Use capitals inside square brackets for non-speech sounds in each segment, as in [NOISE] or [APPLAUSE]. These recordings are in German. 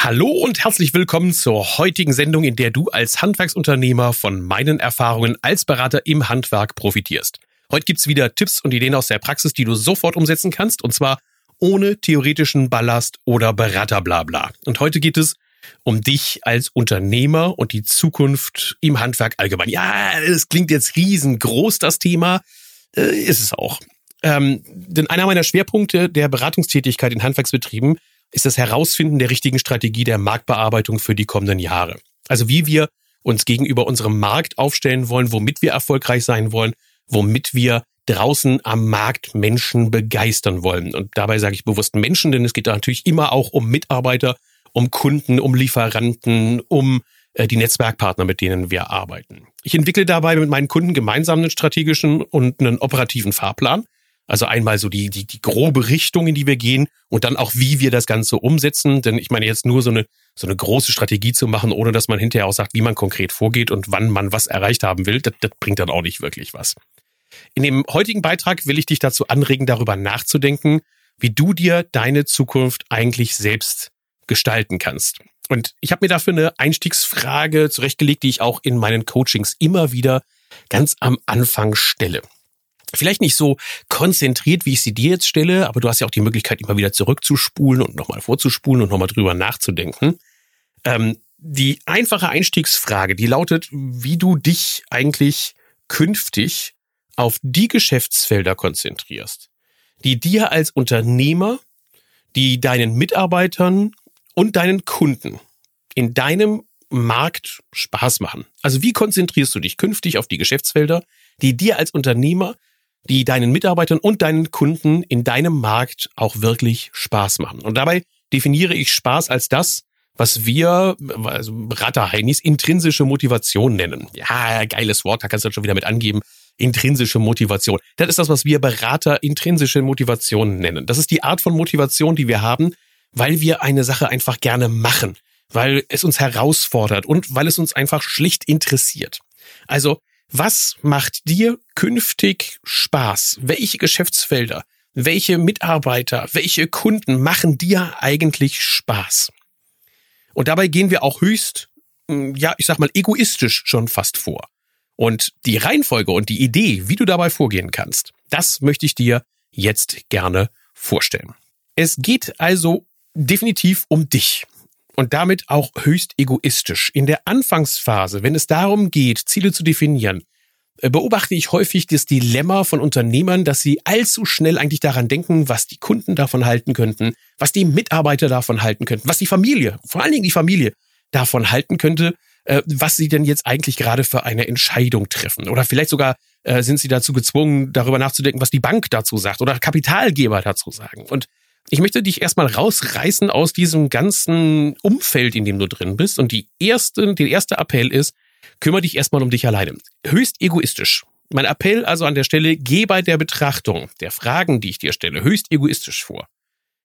Hallo und herzlich willkommen zur heutigen Sendung, in der du als Handwerksunternehmer von meinen Erfahrungen als Berater im Handwerk profitierst. Heute gibt's wieder Tipps und Ideen aus der Praxis, die du sofort umsetzen kannst, und zwar ohne theoretischen Ballast oder Beraterblabla. Und heute geht es um dich als Unternehmer und die Zukunft im Handwerk allgemein. Ja, es klingt jetzt riesengroß, das Thema. Äh, ist es auch. Ähm, denn einer meiner Schwerpunkte der Beratungstätigkeit in Handwerksbetrieben ist das Herausfinden der richtigen Strategie der Marktbearbeitung für die kommenden Jahre. Also wie wir uns gegenüber unserem Markt aufstellen wollen, womit wir erfolgreich sein wollen, womit wir draußen am Markt Menschen begeistern wollen. Und dabei sage ich bewusst Menschen, denn es geht da natürlich immer auch um Mitarbeiter, um Kunden, um Lieferanten, um äh, die Netzwerkpartner, mit denen wir arbeiten. Ich entwickle dabei mit meinen Kunden gemeinsam einen strategischen und einen operativen Fahrplan. Also einmal so die, die, die grobe Richtung, in die wir gehen und dann auch, wie wir das Ganze umsetzen. Denn ich meine, jetzt nur so eine, so eine große Strategie zu machen, ohne dass man hinterher auch sagt, wie man konkret vorgeht und wann man was erreicht haben will, das, das bringt dann auch nicht wirklich was. In dem heutigen Beitrag will ich dich dazu anregen, darüber nachzudenken, wie du dir deine Zukunft eigentlich selbst gestalten kannst. Und ich habe mir dafür eine Einstiegsfrage zurechtgelegt, die ich auch in meinen Coachings immer wieder ganz am Anfang stelle. Vielleicht nicht so konzentriert, wie ich sie dir jetzt stelle, aber du hast ja auch die Möglichkeit, immer wieder zurückzuspulen und nochmal vorzuspulen und nochmal drüber nachzudenken. Ähm, die einfache Einstiegsfrage, die lautet, wie du dich eigentlich künftig auf die Geschäftsfelder konzentrierst, die dir als Unternehmer, die deinen Mitarbeitern und deinen Kunden in deinem Markt Spaß machen. Also wie konzentrierst du dich künftig auf die Geschäftsfelder, die dir als Unternehmer, die deinen Mitarbeitern und deinen Kunden in deinem Markt auch wirklich Spaß machen? Und dabei definiere ich Spaß als das, was wir, also Berater Heinis, intrinsische Motivation nennen. Ja, geiles Wort, da kannst du schon wieder mit angeben. Intrinsische Motivation. Das ist das, was wir Berater intrinsische Motivation nennen. Das ist die Art von Motivation, die wir haben, weil wir eine Sache einfach gerne machen, weil es uns herausfordert und weil es uns einfach schlicht interessiert. Also, was macht dir künftig Spaß? Welche Geschäftsfelder, welche Mitarbeiter, welche Kunden machen dir eigentlich Spaß? Und dabei gehen wir auch höchst, hm, ja, ich sag mal, egoistisch schon fast vor. Und die Reihenfolge und die Idee, wie du dabei vorgehen kannst, das möchte ich dir jetzt gerne vorstellen. Es geht also definitiv um dich und damit auch höchst egoistisch. In der Anfangsphase, wenn es darum geht, Ziele zu definieren, äh, beobachte ich häufig das Dilemma von Unternehmern, dass sie allzu schnell eigentlich daran denken, was die Kunden davon halten könnten, was die Mitarbeiter davon halten könnten, was die Familie, vor allen Dingen die Familie davon halten könnte, äh, was sie denn jetzt eigentlich gerade für eine Entscheidung treffen. Oder vielleicht sogar äh, sind sie dazu gezwungen, darüber nachzudenken, was die Bank dazu sagt oder Kapitalgeber dazu sagen. Und ich möchte dich erstmal rausreißen aus diesem ganzen Umfeld, in dem du drin bist. Und die erste, der erste Appell ist, kümmere dich erstmal um dich alleine. Höchst egoistisch. Mein Appell also an der Stelle, geh bei der Betrachtung der Fragen, die ich dir stelle, höchst egoistisch vor.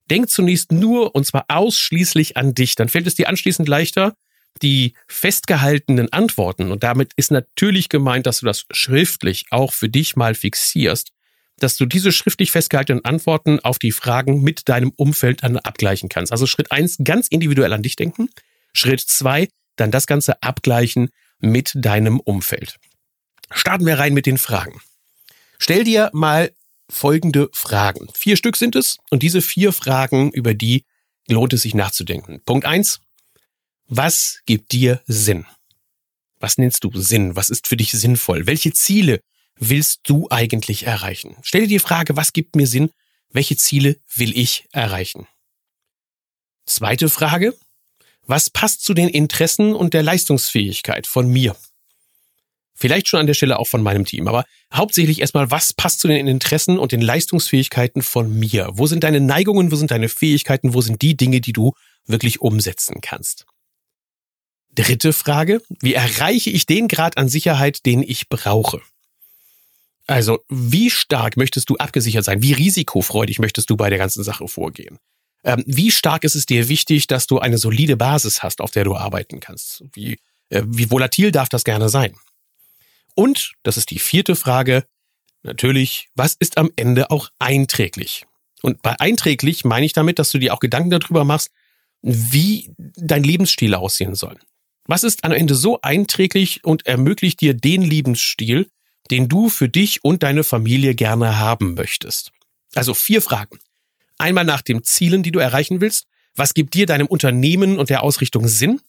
Denk zunächst nur und zwar ausschließlich an dich. Dann fällt es dir anschließend leichter, die festgehaltenen Antworten, und damit ist natürlich gemeint, dass du das schriftlich auch für dich mal fixierst, dass du diese schriftlich festgehaltenen Antworten auf die Fragen mit deinem Umfeld dann abgleichen kannst. Also Schritt eins ganz individuell an dich denken. Schritt zwei dann das Ganze abgleichen mit deinem Umfeld. Starten wir rein mit den Fragen. Stell dir mal folgende Fragen. Vier Stück sind es und diese vier Fragen, über die lohnt es sich nachzudenken. Punkt eins: Was gibt dir Sinn? Was nennst du Sinn? Was ist für dich sinnvoll? Welche Ziele willst du eigentlich erreichen? Stell dir die Frage, was gibt mir Sinn? Welche Ziele will ich erreichen? Zweite Frage, was passt zu den Interessen und der Leistungsfähigkeit von mir? Vielleicht schon an der Stelle auch von meinem Team, aber hauptsächlich erstmal, was passt zu den Interessen und den Leistungsfähigkeiten von mir? Wo sind deine Neigungen, wo sind deine Fähigkeiten, wo sind die Dinge, die du wirklich umsetzen kannst? Dritte Frage, wie erreiche ich den Grad an Sicherheit, den ich brauche? Also, wie stark möchtest du abgesichert sein? Wie risikofreudig möchtest du bei der ganzen Sache vorgehen? Ähm, wie stark ist es dir wichtig, dass du eine solide Basis hast, auf der du arbeiten kannst? Wie, äh, wie volatil darf das gerne sein? Und, das ist die vierte Frage, natürlich, was ist am Ende auch einträglich? Und bei einträglich meine ich damit, dass du dir auch Gedanken darüber machst, wie dein Lebensstil aussehen soll. Was ist am Ende so einträglich und ermöglicht dir den Lebensstil, den du für dich und deine Familie gerne haben möchtest? Also vier Fragen. Einmal nach den Zielen, die du erreichen willst. Was gibt dir deinem Unternehmen und der Ausrichtung Sinn?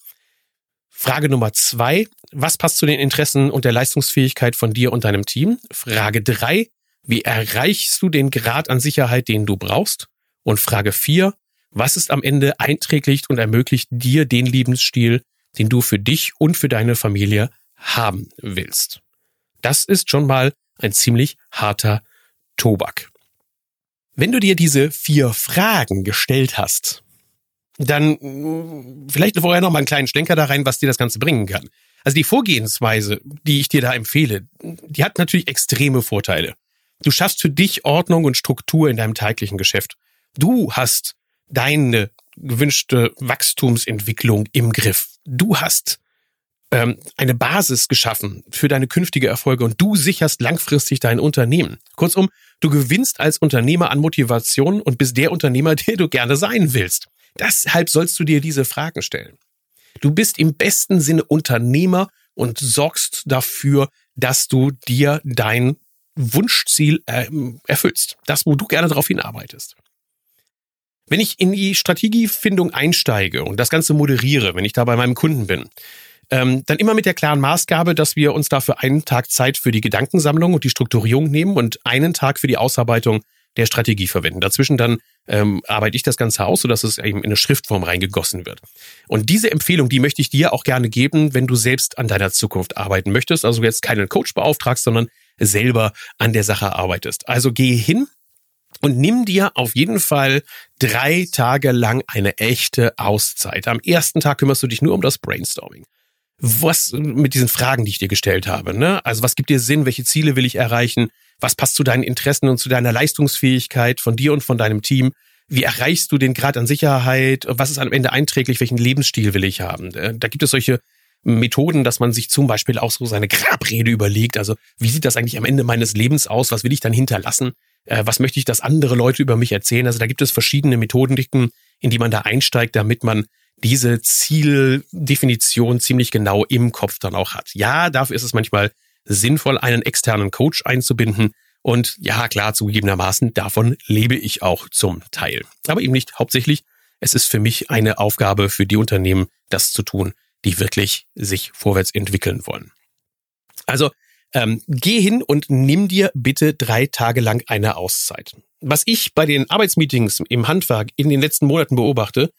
Frage Nummer zwei. Was passt zu den Interessen und der Leistungsfähigkeit von dir und deinem Team? Frage drei. Wie erreichst du den Grad an Sicherheit, den du brauchst? Und Frage vier. Was ist am Ende einträglich und ermöglicht dir den Lebensstil, den du für dich und für deine Familie haben willst? Das ist schon mal ein ziemlich harter Tobak. Wenn du dir diese vier Fragen gestellt hast, dann mm, vielleicht vorher noch mal einen kleinen Schlenker da rein, was dir das Ganze bringen kann. Also die Vorgehensweise, die ich dir da empfehle, die hat natürlich extreme Vorteile. Du schaffst für dich Ordnung und Struktur in deinem täglichen Geschäft. Du hast deine gewünschte Wachstumsentwicklung im Griff. Du hast ähm, eine Basis geschaffen für deine künftige Erfolge und du sicherst langfristig dein Unternehmen. Kurzum, du gewinnst als Unternehmer an Motivation und bist der Unternehmer, [LAUGHS] der du gerne sein willst. Deshalb sollst du dir diese Fragen stellen. Du bist im besten Sinne Unternehmer und sorgst dafür, dass du dir dein Wunschziel äh, erfüllst. Das, wo du gerne darauf hinarbeitest. Wenn ich in die Strategiefindung einsteige und das Ganze moderiere, wenn ich da bei meinem Kunden bin, ähm, dann immer mit der klaren Maßgabe, dass wir uns dafür einen Tag Zeit für die Gedankensammlung und die Strukturierung nehmen und einen Tag für die Ausarbeitung der Strategie verwenden. Dazwischen dann ähm, arbeite ich das Ganze aus, sodass es eben in eine Schriftform reingegossen wird. Und diese Empfehlung, die möchte ich dir auch gerne geben, wenn du selbst an deiner Zukunft arbeiten möchtest, also jetzt keinen Coach beauftragst, sondern selber an der Sache arbeitest. Also geh hin und nimm dir auf jeden Fall drei Tage lang eine echte Auszeit. Am ersten Tag kümmerst du dich nur um das Brainstorming was mit diesen Fragen, die ich dir gestellt habe. Ne? Also was gibt dir Sinn? Welche Ziele will ich erreichen? Was passt zu deinen Interessen und zu deiner Leistungsfähigkeit von dir und von deinem Team? Wie erreichst du den Grad an Sicherheit? Was ist am Ende einträglich? Welchen Lebensstil will ich haben? Äh, da gibt es solche Methoden, dass man sich zum Beispiel auch so seine Grabrede überlegt. Also wie sieht das eigentlich am Ende meines Lebens aus? Was will ich dann hinterlassen? Äh, was möchte ich, dass andere Leute über mich erzählen? Also da gibt es verschiedene Methodiken, in die man da einsteigt, damit man diese Zieldefinition ziemlich genau im Kopf dann auch hat. Ja, dafür ist es manchmal sinnvoll, einen externen Coach einzubinden. Und ja, klar, zugegebenermaßen, davon lebe ich auch zum Teil. Aber eben nicht hauptsächlich. Es ist für mich eine Aufgabe für die Unternehmen, das zu tun, die wirklich sich vorwärts entwickeln wollen. Also ähm, geh hin und nimm dir bitte drei Tage lang eine Auszeit. Was ich bei den Arbeitsmeetings im Handwerk in den letzten Monaten beobachte,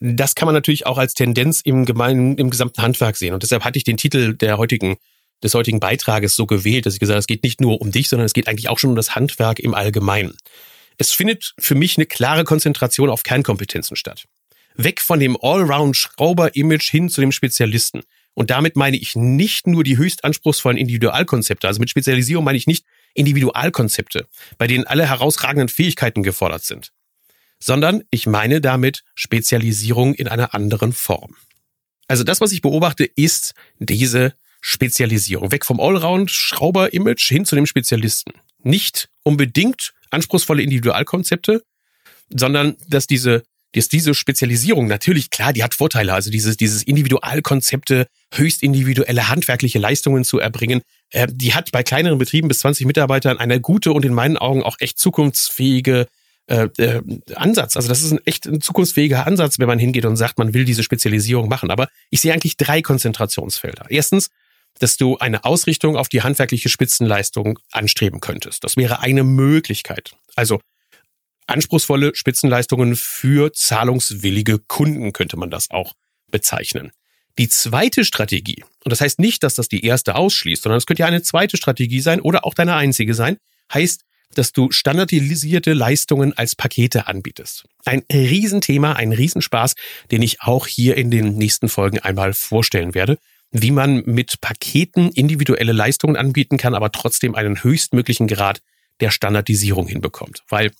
das kann man natürlich auch als Tendenz im gemeinen, im gesamten Handwerk sehen. Und deshalb hatte ich den Titel der heutigen, des heutigen Beitrages so gewählt, dass ich gesagt habe, es geht nicht nur um dich, sondern es geht eigentlich auch schon um das Handwerk im Allgemeinen. Es findet für mich eine klare Konzentration auf Kernkompetenzen statt. Weg von dem Allround-Schrauber-Image hin zu dem Spezialisten. Und damit meine ich nicht nur die höchst anspruchsvollen Individualkonzepte. Also mit Spezialisierung meine ich nicht Individualkonzepte, bei denen alle herausragenden Fähigkeiten gefordert sind sondern ich meine damit Spezialisierung in einer anderen Form. Also das, was ich beobachte, ist diese Spezialisierung. Weg vom Allround-Schrauber-Image hin zu dem Spezialisten. Nicht unbedingt anspruchsvolle Individualkonzepte, sondern dass diese, dass diese Spezialisierung natürlich, klar, die hat Vorteile. Also dieses, dieses Individualkonzepte, höchst individuelle handwerkliche Leistungen zu erbringen, äh, die hat bei kleineren Betrieben bis 20 Mitarbeitern eine gute und in meinen Augen auch echt zukunftsfähige äh, äh, Ansatz. Also das ist ein echt ein zukunftsfähiger Ansatz, wenn man hingeht und sagt, man will diese Spezialisierung machen. Aber ich sehe eigentlich drei Konzentrationsfelder. Erstens, dass du eine Ausrichtung auf die handwerkliche Spitzenleistung anstreben könntest. Das wäre eine Möglichkeit. Also anspruchsvolle Spitzenleistungen für zahlungswillige Kunden könnte man das auch bezeichnen. Die zweite Strategie, und das heißt nicht, dass das die erste ausschließt, sondern es könnte ja eine zweite Strategie sein oder auch deine einzige sein, heißt dass du standardisierte Leistungen als Pakete anbietest. Ein Riesenthema, ein Riesenspaß, den ich auch hier in den nächsten Folgen einmal vorstellen werde, wie man mit Paketen individuelle Leistungen anbieten kann, aber trotzdem einen höchstmöglichen Grad der Standardisierung hinbekommt. Weil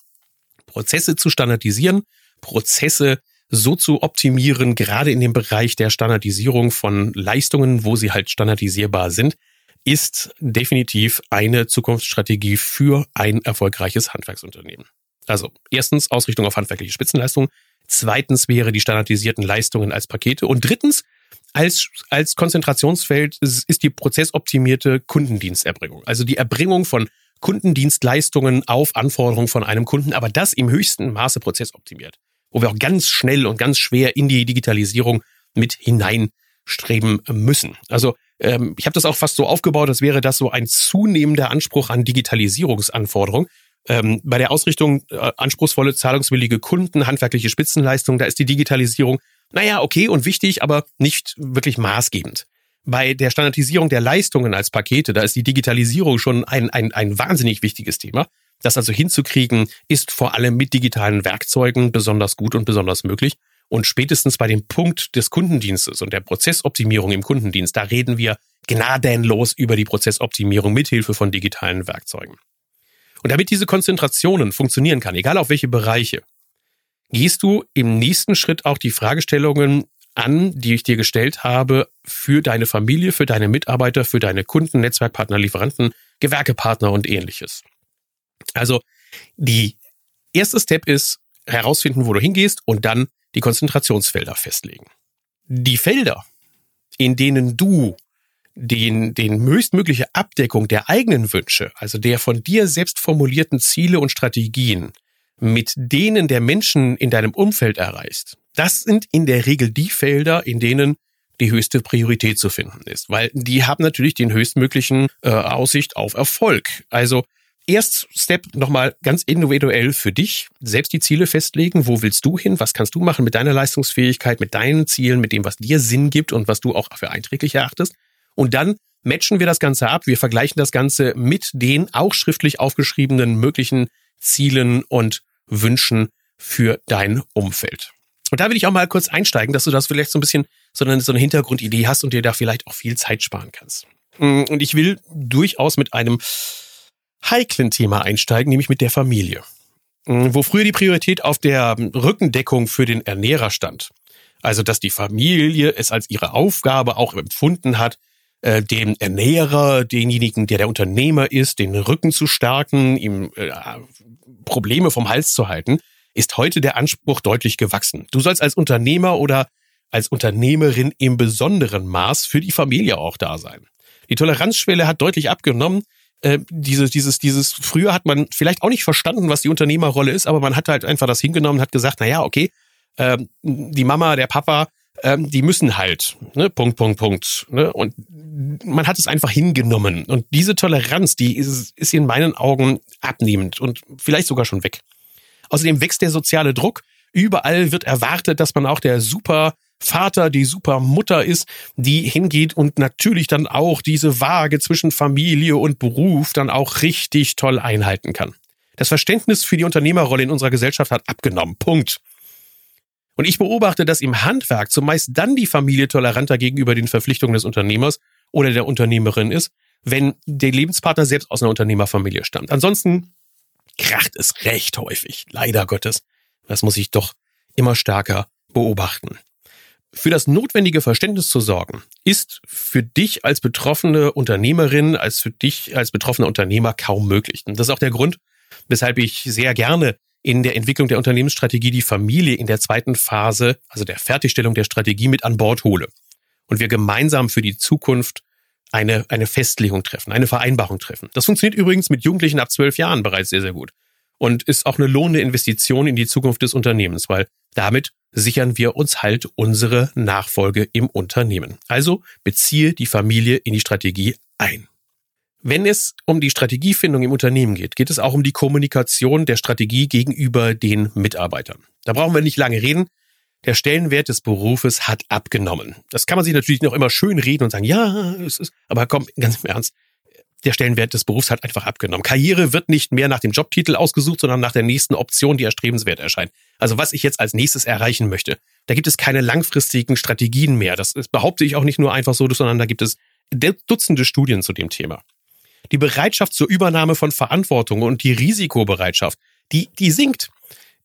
Prozesse zu standardisieren, Prozesse so zu optimieren, gerade in dem Bereich der Standardisierung von Leistungen, wo sie halt standardisierbar sind, ist definitiv eine Zukunftsstrategie für ein erfolgreiches Handwerksunternehmen. Also erstens Ausrichtung auf handwerkliche Spitzenleistungen, zweitens wäre die standardisierten Leistungen als Pakete und drittens als, als Konzentrationsfeld ist die prozessoptimierte Kundendiensterbringung. Also die Erbringung von Kundendienstleistungen auf Anforderungen von einem Kunden, aber das im höchsten Maße prozessoptimiert, wo wir auch ganz schnell und ganz schwer in die Digitalisierung mit hineinstreben müssen. Also ähm, ich habe das auch fast so aufgebaut, als wäre das so ein zunehmender Anspruch an Digitalisierungsanforderungen. Ähm, bei der Ausrichtung äh, anspruchsvolle, zahlungswillige Kunden, handwerkliche Spitzenleistung, da ist die Digitalisierung, naja, okay und wichtig, aber nicht wirklich maßgebend. Bei der Standardisierung der Leistungen als Pakete, da ist die Digitalisierung schon ein, ein, ein wahnsinnig wichtiges Thema. Das also hinzukriegen, ist vor allem mit digitalen Werkzeugen besonders gut und besonders möglich. Und spätestens bei dem Punkt des Kundendienstes und der Prozessoptimierung im Kundendienst, da reden wir gnadenlos über die Prozessoptimierung mithilfe von digitalen Werkzeugen. Und damit diese Konzentrationen funktionieren kann, egal auf welche Bereiche, gehst du im nächsten Schritt auch die Fragestellungen an, die ich dir gestellt habe, für deine Familie, für deine Mitarbeiter, für deine Kunden, Netzwerkpartner, Lieferanten, Gewerkepartner und ähnliches. Also die erste Step ist herausfinden, wo du hingehst und dann die Konzentrationsfelder festlegen. Die Felder, in denen du den, den höchstmögliche Abdeckung der eigenen Wünsche, also der von dir selbst formulierten Ziele und Strategien, mit denen der Menschen in deinem Umfeld erreichst, das sind in der Regel die Felder, in denen die höchste Priorität zu finden ist, weil die haben natürlich den höchstmöglichen äh, Aussicht auf Erfolg. Also erst Step nochmal ganz individuell für dich, selbst die Ziele festlegen. Wo willst du hin? Was kannst du machen mit deiner Leistungsfähigkeit, mit deinen Zielen, mit dem, was dir Sinn gibt und was du auch für einträglich erachtest? Und dann matchen wir das Ganze ab. Wir vergleichen das Ganze mit den auch schriftlich aufgeschriebenen möglichen Zielen und Wünschen für dein Umfeld. Und da will ich auch mal kurz einsteigen, dass du das vielleicht so ein bisschen so eine, so eine Hintergrundidee hast und dir da vielleicht auch viel Zeit sparen kannst. Und ich will durchaus mit einem heiklen Thema einsteigen, nämlich mit der Familie. Wo früher die Priorität auf der Rückendeckung für den Ernährer stand. Also, dass die Familie es als ihre Aufgabe auch empfunden hat, äh, dem Ernährer, denjenigen, der der Unternehmer ist, den Rücken zu stärken, ihm äh, Probleme vom Hals zu halten, ist heute der Anspruch deutlich gewachsen. Du sollst als Unternehmer oder als Unternehmerin im besonderen Maß für die Familie auch da sein. Die Toleranzschwelle hat deutlich abgenommen. Äh, dieses, dieses, dieses, früher hat man vielleicht auch nicht verstanden, was die Unternehmerrolle ist, aber man hat halt einfach das hingenommen, hat gesagt, na ja, okay, äh, die Mama, der Papa, äh, die müssen halt, ne, Punkt, Punkt, Punkt. Ne? Und man hat es einfach hingenommen. Und diese Toleranz, die ist, ist in meinen Augen abnehmend und vielleicht sogar schon weg. Außerdem wächst der soziale Druck. Überall wird erwartet, dass man auch der super Vater, die super Mutter ist, die hingeht und natürlich dann auch diese Waage zwischen Familie und Beruf dann auch richtig toll einhalten kann. Das Verständnis für die Unternehmerrolle in unserer Gesellschaft hat abgenommen. Punkt. Und ich beobachte, dass im Handwerk zumeist dann die Familie toleranter gegenüber den Verpflichtungen des Unternehmers oder der Unternehmerin ist, wenn der Lebenspartner selbst aus einer Unternehmerfamilie stammt. Ansonsten kracht es recht häufig, leider Gottes. Das muss ich doch immer stärker beobachten. Für das notwendige Verständnis zu sorgen, ist für dich als betroffene Unternehmerin, als für dich als betroffener Unternehmer kaum möglich. Und das ist auch der Grund, weshalb ich sehr gerne in der Entwicklung der Unternehmensstrategie die Familie in der zweiten Phase, also der Fertigstellung der Strategie mit an Bord hole. Und wir gemeinsam für die Zukunft eine, eine Festlegung treffen, eine Vereinbarung treffen. Das funktioniert übrigens mit Jugendlichen ab zwölf Jahren bereits sehr, sehr gut. Und ist auch eine lohnende Investition in die Zukunft des Unternehmens, weil damit sichern wir uns halt unsere Nachfolge im Unternehmen. Also beziehe die Familie in die Strategie ein. Wenn es um die Strategiefindung im Unternehmen geht, geht es auch um die Kommunikation der Strategie gegenüber den Mitarbeitern. Da brauchen wir nicht lange reden. Der Stellenwert des Berufes hat abgenommen. Das kann man sich natürlich noch immer schön reden und sagen, ja, es ist, aber komm, ganz im Ernst. Der Stellenwert des Berufs hat einfach abgenommen. Karriere wird nicht mehr nach dem Jobtitel ausgesucht, sondern nach der nächsten Option, die erstrebenswert erscheint. Also was ich jetzt als nächstes erreichen möchte. Da gibt es keine langfristigen Strategien mehr. Das behaupte ich auch nicht nur einfach so, sondern da gibt es Dutzende Studien zu dem Thema die Bereitschaft zur Übernahme von Verantwortung und die Risikobereitschaft, die, die sinkt.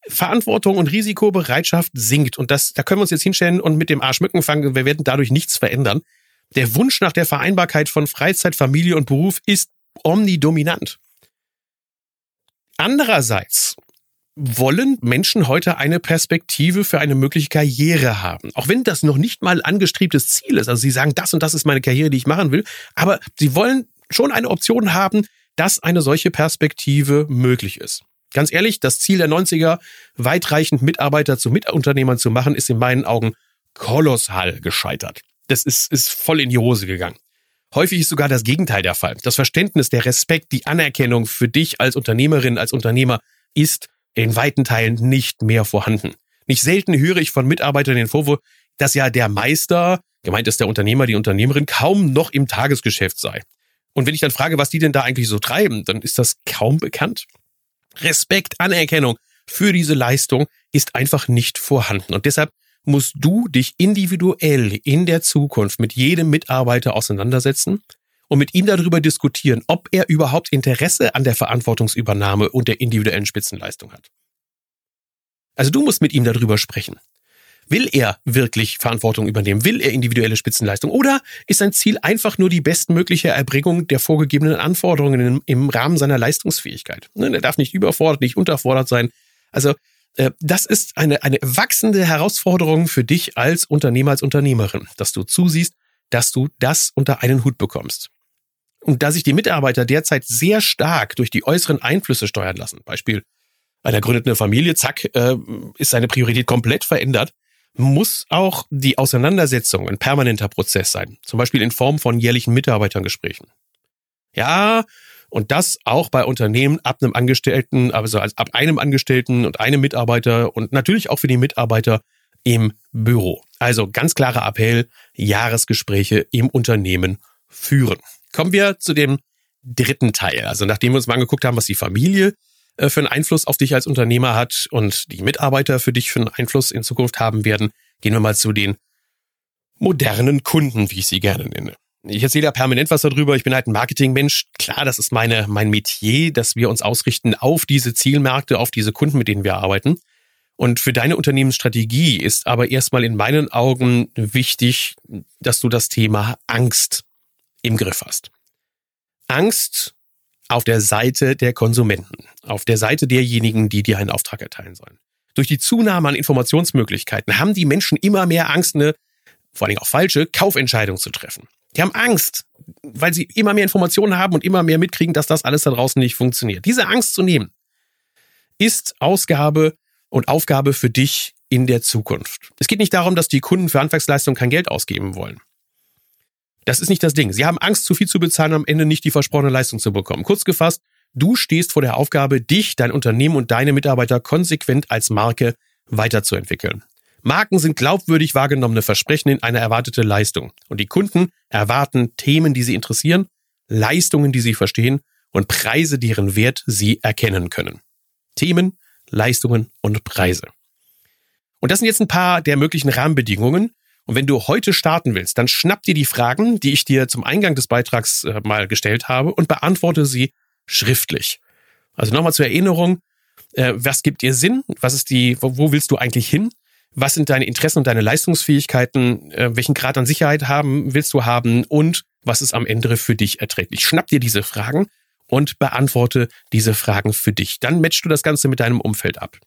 Verantwortung und Risikobereitschaft sinkt. Und das, da können wir uns jetzt hinstellen und mit dem Arsch Mücken fangen. Wir werden dadurch nichts verändern. Der Wunsch nach der Vereinbarkeit von Freizeit, Familie und Beruf ist omnidominant. Andererseits wollen Menschen heute eine Perspektive für eine mögliche Karriere haben. Auch wenn das noch nicht mal angestrebtes Ziel ist. Also sie sagen, das und das ist meine Karriere, die ich machen will. Aber sie wollen schon eine Option haben, dass eine solche Perspektive möglich ist. Ganz ehrlich, das Ziel der 90er, weitreichend Mitarbeiter zu Mitunternehmern zu machen, ist in meinen Augen kolossal gescheitert. Das ist, ist voll in die Hose gegangen. Häufig ist sogar das Gegenteil der Fall. Das Verständnis, der Respekt, die Anerkennung für dich als Unternehmerin, als Unternehmer ist in weiten Teilen nicht mehr vorhanden. Nicht selten höre ich von Mitarbeitern den Vorwurf, dass ja der Meister, gemeint ist der Unternehmer, die Unternehmerin, kaum noch im Tagesgeschäft sei. Und wenn ich dann frage, was die denn da eigentlich so treiben, dann ist das kaum bekannt. Respekt, Anerkennung für diese Leistung ist einfach nicht vorhanden. Und deshalb musst du dich individuell in der Zukunft mit jedem Mitarbeiter auseinandersetzen und mit ihm darüber diskutieren, ob er überhaupt Interesse an der Verantwortungsübernahme und der individuellen Spitzenleistung hat. Also du musst mit ihm darüber sprechen. Will er wirklich Verantwortung übernehmen? Will er individuelle Spitzenleistung? Oder ist sein Ziel einfach nur die bestmögliche Erbringung der vorgegebenen Anforderungen im, Rahmen seiner Leistungsfähigkeit? Ne, er darf nicht überfordert, nicht unterfordert sein. Also das ist eine, eine wachsende Herausforderung für dich als Unternehmer, als Unternehmerin, dass du zusiehst, dass du das unter einen Hut bekommst. Und da sich die Mitarbeiter derzeit sehr stark durch die äußeren Einflüsse steuern lassen, Beispiel einer gründeten Familie, zack, äh, ist seine Priorität komplett verändert, muss auch die Auseinandersetzung ein permanenter Prozess sein, zum Beispiel in Form von jährlichen Mitarbeitergesprächen. Ja, und das auch bei Unternehmen ab einem Angestellten, also ab einem Angestellten und einem Mitarbeiter und natürlich auch für die Mitarbeiter im Büro. Also ganz klarer Appell, Jahresgespräche im Unternehmen führen. Kommen wir zu dem dritten Teil. Also nachdem wir uns mal angeguckt haben, was die Familie äh, für einen Einfluss auf dich als Unternehmer hat und die Mitarbeiter für dich für einen Einfluss in Zukunft haben werden, gehen wir mal zu den modernen Kunden, wie ich sie gerne nenne. Ich erzähle ja permanent was darüber. Ich bin halt ein Marketingmensch. Klar, das ist meine, mein Metier, dass wir uns ausrichten auf diese Zielmärkte, auf diese Kunden, mit denen wir arbeiten. Und für deine Unternehmensstrategie ist aber erstmal in meinen Augen wichtig, dass du das Thema Angst im Griff hast. Angst auf der Seite der Konsumenten, auf der Seite derjenigen, die dir einen Auftrag erteilen sollen. Durch die Zunahme an Informationsmöglichkeiten haben die Menschen immer mehr Angst, eine, vor allem auch falsche, Kaufentscheidung zu treffen. Die haben Angst, weil sie immer mehr Informationen haben und immer mehr mitkriegen, dass das alles da draußen nicht funktioniert. Diese Angst zu nehmen, ist Ausgabe und Aufgabe für dich in der Zukunft. Es geht nicht darum, dass die Kunden für Handwerksleistungen kein Geld ausgeben wollen. Das ist nicht das Ding. Sie haben Angst, zu viel zu bezahlen, am Ende nicht die versprochene Leistung zu bekommen. Kurz gefasst, du stehst vor der Aufgabe, dich, dein Unternehmen und deine Mitarbeiter konsequent als Marke weiterzuentwickeln. Marken sind glaubwürdig wahrgenommene Versprechen in eine erwartete Leistung. Und die Kunden erwarten Themen, die sie interessieren, Leistungen, die sie verstehen und Preise, deren Wert sie erkennen können. Themen, Leistungen und Preise. Und das sind jetzt ein paar der möglichen Rahmenbedingungen, und wenn du heute starten willst, dann schnapp dir die Fragen, die ich dir zum Eingang des Beitrags äh, mal gestellt habe und beantworte sie schriftlich. Also nochmal zur Erinnerung, äh, was gibt dir Sinn? Was ist die, wo willst du eigentlich hin? Was sind deine Interessen und deine Leistungsfähigkeiten? Äh, welchen Grad an Sicherheit haben, willst du haben? Und was ist am Ende für dich erträglich? Schnapp dir diese Fragen und beantworte diese Fragen für dich. Dann matchst du das Ganze mit deinem Umfeld ab.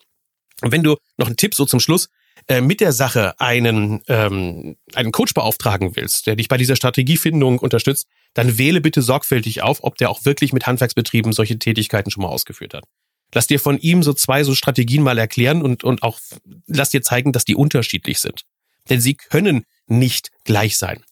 Und wenn du noch einen Tipp so zum Schluss, äh, mit der Sache einen, ähm, einen Coach beauftragen willst, der dich bei dieser Strategiefindung unterstützt, dann wähle bitte sorgfältig auf, ob der auch wirklich mit Handwerksbetrieben solche Tätigkeiten schon mal ausgeführt hat. Lass dir von ihm so zwei so Strategien mal erklären und, und auch lass dir zeigen, dass die unterschiedlich sind. Denn sie können nicht gleich sein.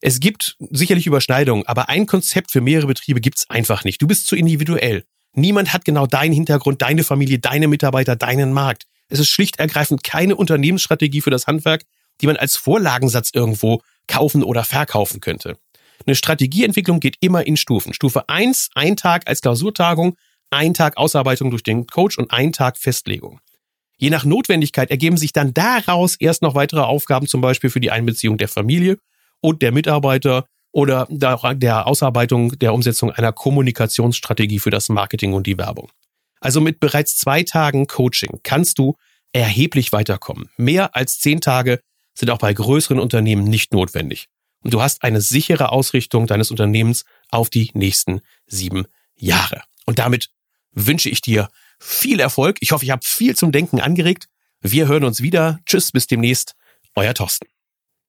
Es gibt sicherlich Überschneidungen, aber ein Konzept für mehrere Betriebe gibt's einfach nicht. Du bist zu individuell. Niemand hat genau deinen Hintergrund, deine Familie, deine Mitarbeiter, deinen Markt. Es ist schlicht ergreifend keine Unternehmensstrategie für das Handwerk, die man als Vorlagensatz irgendwo kaufen oder verkaufen könnte. Eine Strategieentwicklung geht immer in Stufen. Stufe eins: ein Tag als Klausurtagung, ein Tag Ausarbeitung durch den Coach und ein Tag Festlegung. Je nach Notwendigkeit ergeben sich dann daraus erst noch weitere Aufgaben, zum Beispiel für die Einbeziehung der Familie und der Mitarbeiter oder der Ausarbeitung der Umsetzung einer Kommunikationsstrategie für das Marketing und die Werbung. Also mit bereits zwei Tagen Coaching kannst du erheblich weiterkommen. Mehr als zehn Tage sind auch bei größeren Unternehmen nicht notwendig. Und du hast eine sichere Ausrichtung deines Unternehmens auf die nächsten sieben Jahre. Und damit wünsche ich dir viel Erfolg. Ich hoffe, ich habe viel zum Denken angeregt. Wir hören uns wieder. Tschüss, bis demnächst. Euer Thorsten.